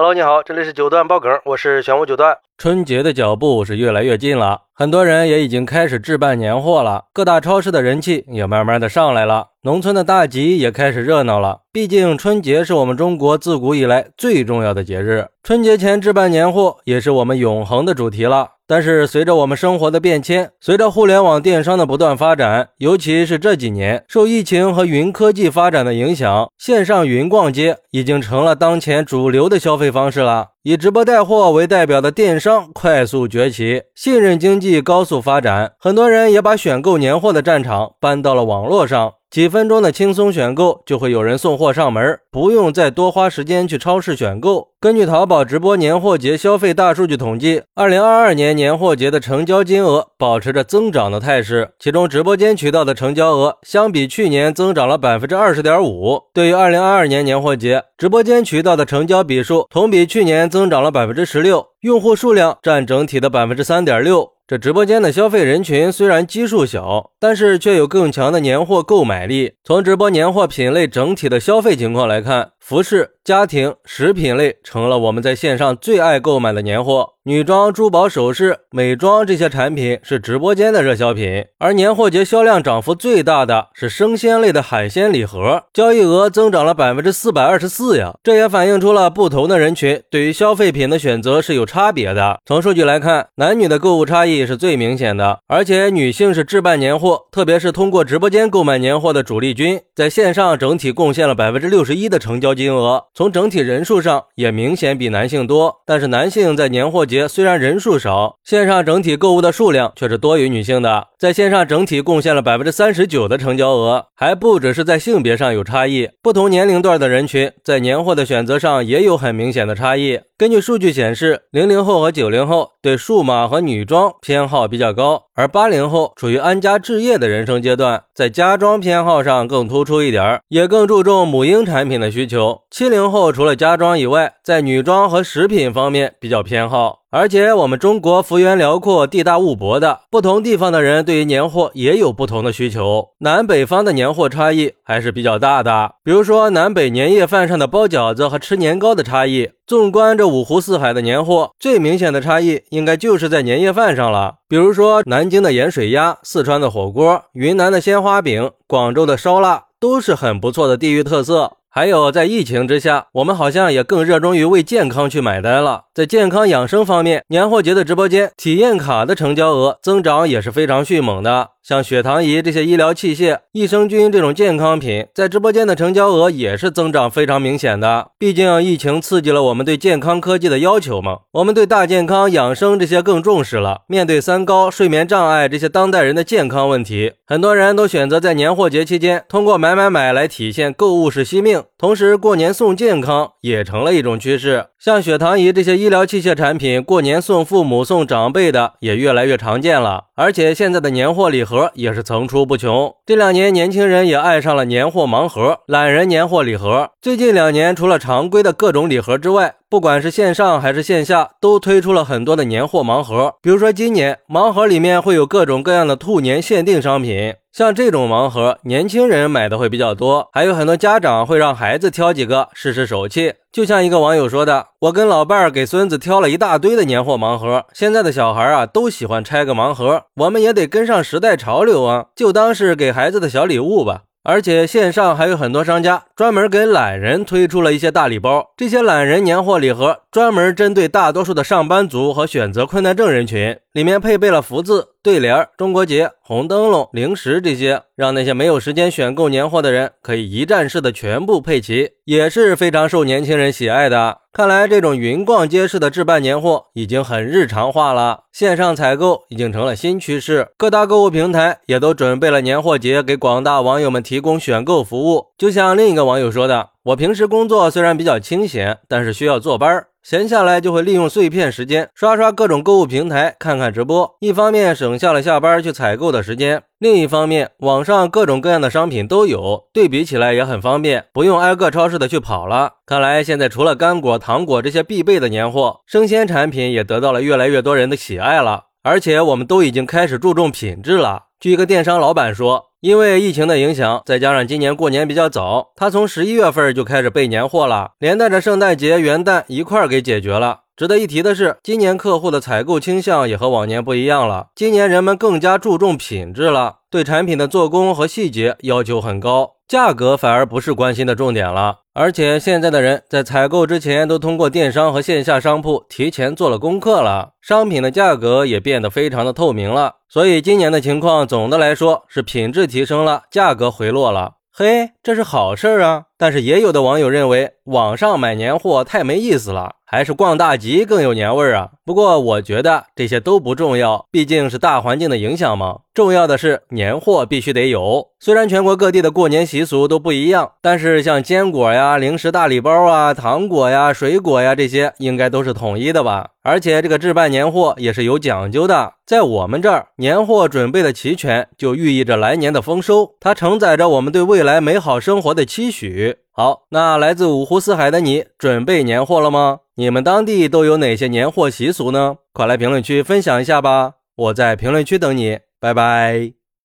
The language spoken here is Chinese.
Hello，你好，这里是九段爆梗，我是玄武九段。春节的脚步是越来越近了，很多人也已经开始置办年货了，各大超市的人气也慢慢的上来了，农村的大集也开始热闹了。毕竟春节是我们中国自古以来最重要的节日，春节前置办年货也是我们永恒的主题了。但是随着我们生活的变迁，随着互联网电商的不断发展，尤其是这几年受疫情和云科技发展的影响，线上云逛街已经成了当前主流的消费方式了。以直播带货为代表的电商快速崛起，信任经济高速发展，很多人也把选购年货的战场搬到了网络上。几分钟的轻松选购，就会有人送货上门，不用再多花时间去超市选购。根据淘宝直播年货节消费大数据统计，二零二二年年货节的成交金额保持着增长的态势，其中直播间渠道的成交额相比去年增长了百分之二十点五。对于二零二二年年货节，直播间渠道的成交比数同比去年增长了百分之十六，用户数量占整体的百分之三点六。这直播间的消费人群虽然基数小，但是却有更强的年货购买力。从直播年货品类整体的消费情况来看，服饰、家庭、食品类成了我们在线上最爱购买的年货。女装、珠宝首饰、美妆这些产品是直播间的热销品。而年货节销量涨幅最大的是生鲜类的海鲜礼盒，交易额增长了百分之四百二十四呀！这也反映出了不同的人群对于消费品的选择是有差别的。从数据来看，男女的购物差异是最明显的，而且女性是置办年货，特别是通过直播间购买年货的主力军，在线上整体贡献了百分之六十一的成交。金额从整体人数上也明显比男性多，但是男性在年货节虽然人数少，线上整体购物的数量却是多于女性的，在线上整体贡献了百分之三十九的成交额，还不只是在性别上有差异，不同年龄段的人群在年货的选择上也有很明显的差异。根据数据显示，零零后和九零后对数码和女装偏好比较高，而八零后处于安家置业的人生阶段，在家装偏好上更突出一点，也更注重母婴产品的需求。七零后除了家装以外，在女装和食品方面比较偏好。而且我们中国幅员辽阔，地大物博的，不同地方的人对于年货也有不同的需求。南北方的年货差异还是比较大的。比如说南北年夜饭上的包饺子和吃年糕的差异。纵观这五湖四海的年货，最明显的差异应该就是在年夜饭上了。比如说南京的盐水鸭、四川的火锅、云南的鲜花饼、广州的烧腊，都是很不错的地域特色。还有，在疫情之下，我们好像也更热衷于为健康去买单了。在健康养生方面，年货节的直播间体验卡的成交额增长也是非常迅猛的。像血糖仪这些医疗器械、益生菌这种健康品，在直播间的成交额也是增长非常明显的。毕竟疫情刺激了我们对健康科技的要求嘛，我们对大健康养生这些更重视了。面对三高、睡眠障碍这些当代人的健康问题，很多人都选择在年货节期间通过买买买来体现购物是惜命。同时，过年送健康也成了一种趋势。像血糖仪这些医疗器械产品，过年送父母、送长辈的也越来越常见了。而且现在的年货礼盒也是层出不穷。这两年，年轻人也爱上了年货盲盒、懒人年货礼盒。最近两年，除了常规的各种礼盒之外，不管是线上还是线下，都推出了很多的年货盲盒。比如说，今年盲盒里面会有各种各样的兔年限定商品。像这种盲盒，年轻人买的会比较多，还有很多家长会让孩子挑几个试试手气。就像一个网友说的：“我跟老伴儿给孙子挑了一大堆的年货盲盒，现在的小孩啊都喜欢拆个盲盒，我们也得跟上时代潮流啊，就当是给孩子的小礼物吧。”而且线上还有很多商家专门给懒人推出了一些大礼包，这些懒人年货礼盒专门针对大多数的上班族和选择困难症人群，里面配备了福字、对联、中国结、红灯笼、零食这些，让那些没有时间选购年货的人可以一站式的全部配齐，也是非常受年轻人喜爱的。看来这种云逛街式的置办年货已经很日常化了，线上采购已经成了新趋势。各大购物平台也都准备了年货节，给广大网友们提供选购服务。就像另一个网友说的：“我平时工作虽然比较清闲，但是需要坐班儿。”闲下来就会利用碎片时间刷刷各种购物平台，看看直播。一方面省下了下班去采购的时间，另一方面网上各种各样的商品都有，对比起来也很方便，不用挨个超市的去跑了。看来现在除了干果、糖果这些必备的年货，生鲜产品也得到了越来越多人的喜爱了。而且我们都已经开始注重品质了。据一个电商老板说，因为疫情的影响，再加上今年过年比较早，他从十一月份就开始备年货了，连带着圣诞节、元旦一块儿给解决了。值得一提的是，今年客户的采购倾向也和往年不一样了。今年人们更加注重品质了，对产品的做工和细节要求很高，价格反而不是关心的重点了。而且现在的人在采购之前都通过电商和线下商铺提前做了功课了，商品的价格也变得非常的透明了。所以今年的情况总的来说是品质提升了，价格回落了。嘿，这是好事啊！但是也有的网友认为，网上买年货太没意思了。还是逛大集更有年味儿啊！不过我觉得这些都不重要，毕竟是大环境的影响嘛。重要的是年货必须得有。虽然全国各地的过年习俗都不一样，但是像坚果呀、零食大礼包啊、糖果呀、水果呀这些，应该都是统一的吧？而且这个置办年货也是有讲究的，在我们这儿，年货准备的齐全，就寓意着来年的丰收，它承载着我们对未来美好生活的期许。好，那来自五湖四海的你，准备年货了吗？你们当地都有哪些年货习俗呢？快来评论区分享一下吧！我在评论区等你，拜拜。